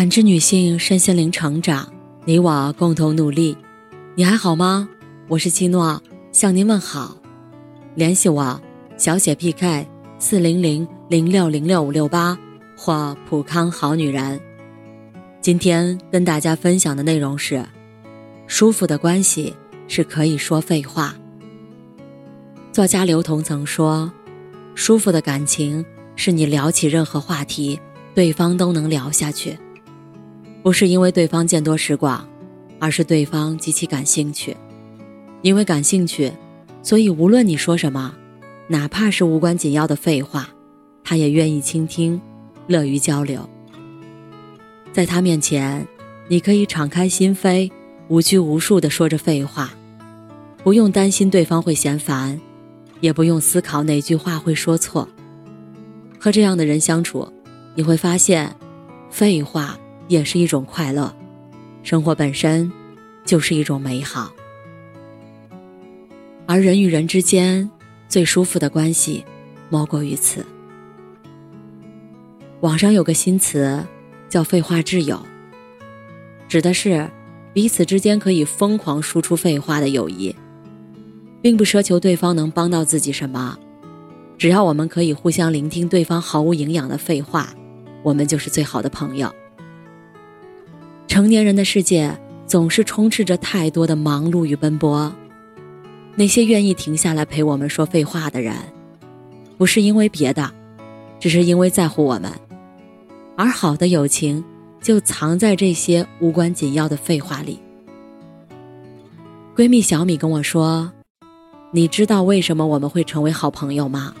感知女性身心灵成长，你我共同努力。你还好吗？我是七诺，向您问好。联系我：小写 PK 四零零零六零六五六八或普康好女人。今天跟大家分享的内容是：舒服的关系是可以说废话。作家刘同曾说：“舒服的感情是你聊起任何话题，对方都能聊下去。”不是因为对方见多识广，而是对方极其感兴趣。因为感兴趣，所以无论你说什么，哪怕是无关紧要的废话，他也愿意倾听，乐于交流。在他面前，你可以敞开心扉，无拘无束地说着废话，不用担心对方会嫌烦，也不用思考哪句话会说错。和这样的人相处，你会发现，废话。也是一种快乐，生活本身就是一种美好，而人与人之间最舒服的关系，莫过于此。网上有个新词叫“废话挚友”，指的是彼此之间可以疯狂输出废话的友谊，并不奢求对方能帮到自己什么，只要我们可以互相聆听对方毫无营养的废话，我们就是最好的朋友。成年人的世界总是充斥着太多的忙碌与奔波，那些愿意停下来陪我们说废话的人，不是因为别的，只是因为在乎我们。而好的友情就藏在这些无关紧要的废话里。闺蜜小米跟我说：“你知道为什么我们会成为好朋友吗？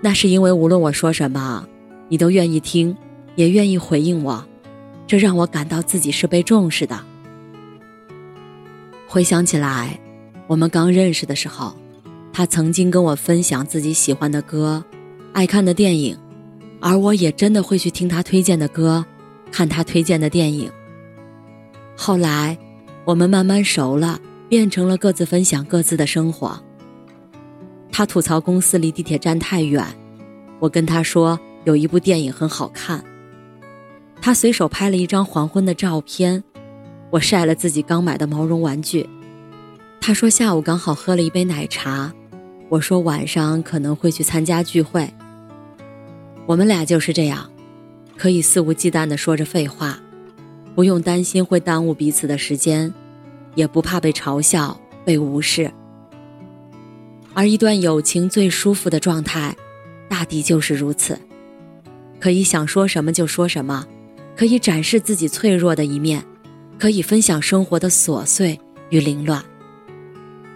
那是因为无论我说什么，你都愿意听，也愿意回应我。”这让我感到自己是被重视的。回想起来，我们刚认识的时候，他曾经跟我分享自己喜欢的歌、爱看的电影，而我也真的会去听他推荐的歌，看他推荐的电影。后来，我们慢慢熟了，变成了各自分享各自的生活。他吐槽公司离地铁站太远，我跟他说有一部电影很好看。他随手拍了一张黄昏的照片，我晒了自己刚买的毛绒玩具。他说下午刚好喝了一杯奶茶，我说晚上可能会去参加聚会。我们俩就是这样，可以肆无忌惮地说着废话，不用担心会耽误彼此的时间，也不怕被嘲笑、被无视。而一段友情最舒服的状态，大抵就是如此，可以想说什么就说什么。可以展示自己脆弱的一面，可以分享生活的琐碎与凌乱，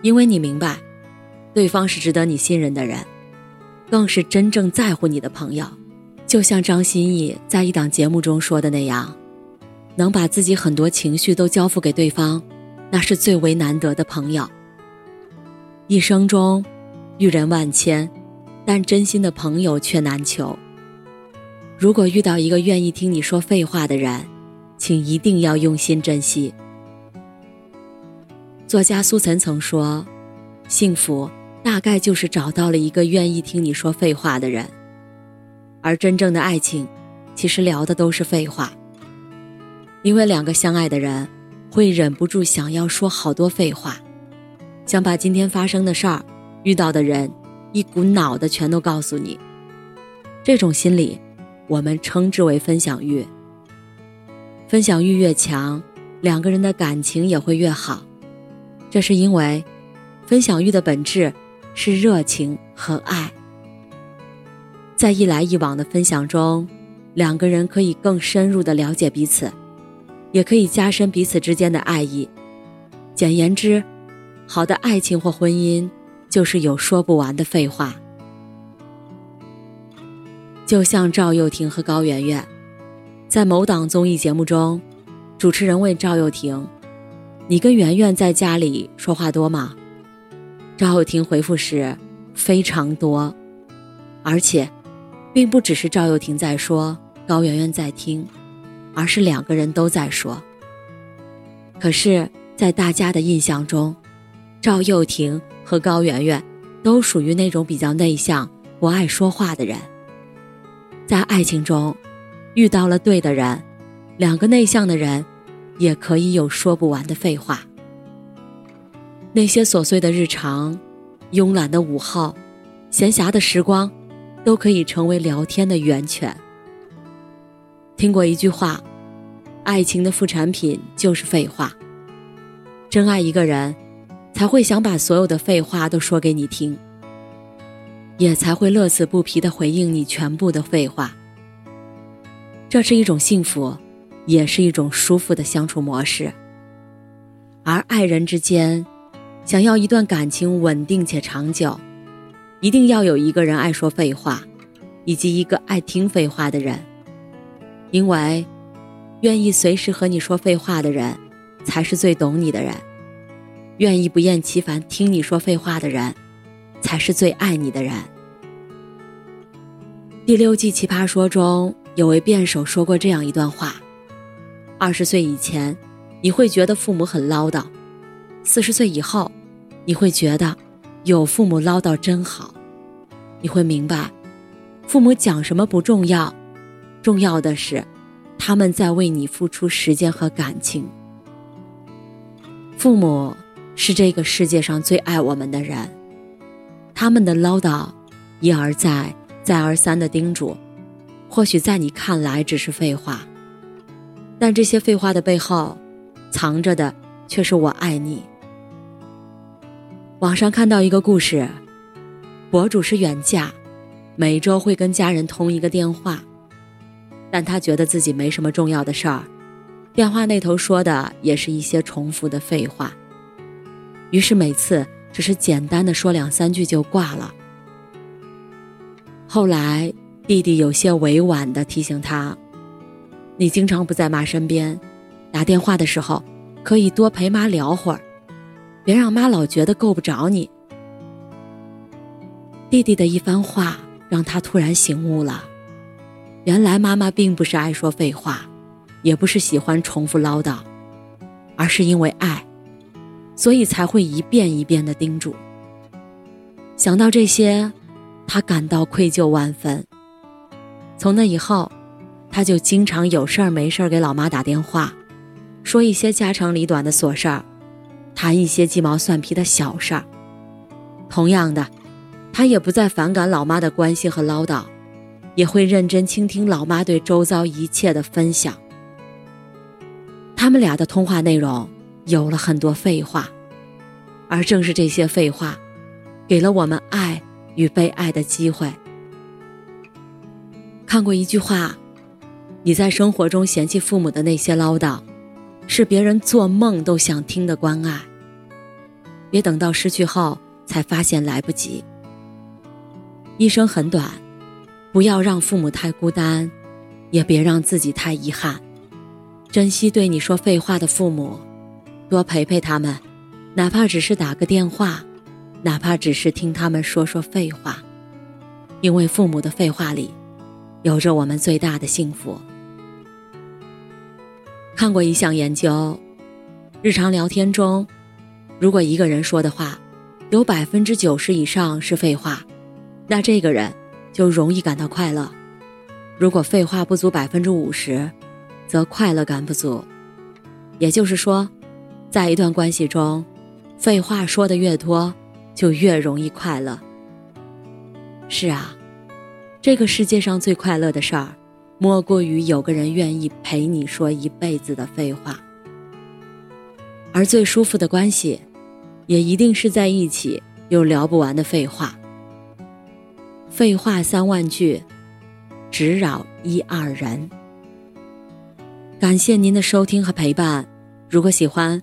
因为你明白，对方是值得你信任的人，更是真正在乎你的朋友。就像张歆艺在一档节目中说的那样，能把自己很多情绪都交付给对方，那是最为难得的朋友。一生中，遇人万千，但真心的朋友却难求。如果遇到一个愿意听你说废话的人，请一定要用心珍惜。作家苏岑曾说：“幸福大概就是找到了一个愿意听你说废话的人。”而真正的爱情，其实聊的都是废话。因为两个相爱的人，会忍不住想要说好多废话，想把今天发生的事儿、遇到的人，一股脑的全都告诉你。这种心理。我们称之为分享欲。分享欲越强，两个人的感情也会越好。这是因为，分享欲的本质是热情和爱。在一来一往的分享中，两个人可以更深入的了解彼此，也可以加深彼此之间的爱意。简言之，好的爱情或婚姻，就是有说不完的废话。就像赵又廷和高圆圆，在某档综艺节目中，主持人问赵又廷：“你跟圆圆在家里说话多吗？”赵又廷回复是：“非常多，而且，并不只是赵又廷在说，高圆圆在听，而是两个人都在说。可是，在大家的印象中，赵又廷和高圆圆都属于那种比较内向、不爱说话的人。”在爱情中，遇到了对的人，两个内向的人，也可以有说不完的废话。那些琐碎的日常，慵懒的午后，闲暇的时光，都可以成为聊天的源泉。听过一句话，爱情的副产品就是废话。真爱一个人，才会想把所有的废话都说给你听，也才会乐此不疲的回应你全部的废话。这是一种幸福，也是一种舒服的相处模式。而爱人之间。想要一段感情稳定且长久，一定要有一个人爱说废话，以及一个爱听废话的人。因为，愿意随时和你说废话的人，才是最懂你的人；愿意不厌其烦听你说废话的人，才是最爱你的人。第六季《奇葩说》中有位辩手说过这样一段话：二十岁以前，你会觉得父母很唠叨；四十岁以后，你会觉得，有父母唠叨真好。你会明白，父母讲什么不重要，重要的是，他们在为你付出时间和感情。父母是这个世界上最爱我们的人，他们的唠叨，一而再、再而三的叮嘱，或许在你看来只是废话，但这些废话的背后，藏着的却是我爱你。网上看到一个故事，博主是远嫁，每周会跟家人通一个电话，但他觉得自己没什么重要的事儿，电话那头说的也是一些重复的废话，于是每次只是简单的说两三句就挂了。后来弟弟有些委婉的提醒他：“你经常不在妈身边，打电话的时候可以多陪妈聊会儿。”别让妈老觉得够不着你。弟弟的一番话让他突然醒悟了，原来妈妈并不是爱说废话，也不是喜欢重复唠叨，而是因为爱，所以才会一遍一遍的叮嘱。想到这些，他感到愧疚万分。从那以后，他就经常有事儿没事儿给老妈打电话，说一些家长里短的琐事儿。谈一些鸡毛蒜皮的小事儿。同样的，他也不再反感老妈的关心和唠叨，也会认真倾听老妈对周遭一切的分享。他们俩的通话内容有了很多废话，而正是这些废话，给了我们爱与被爱的机会。看过一句话：“你在生活中嫌弃父母的那些唠叨。”是别人做梦都想听的关爱。别等到失去后才发现来不及。一生很短，不要让父母太孤单，也别让自己太遗憾。珍惜对你说废话的父母，多陪陪他们，哪怕只是打个电话，哪怕只是听他们说说废话，因为父母的废话里，有着我们最大的幸福。看过一项研究，日常聊天中，如果一个人说的话有百分之九十以上是废话，那这个人就容易感到快乐；如果废话不足百分之五十，则快乐感不足。也就是说，在一段关系中，废话说的越多，就越容易快乐。是啊，这个世界上最快乐的事儿。莫过于有个人愿意陪你说一辈子的废话，而最舒服的关系，也一定是在一起有聊不完的废话。废话三万句，只扰一二人。感谢您的收听和陪伴，如果喜欢，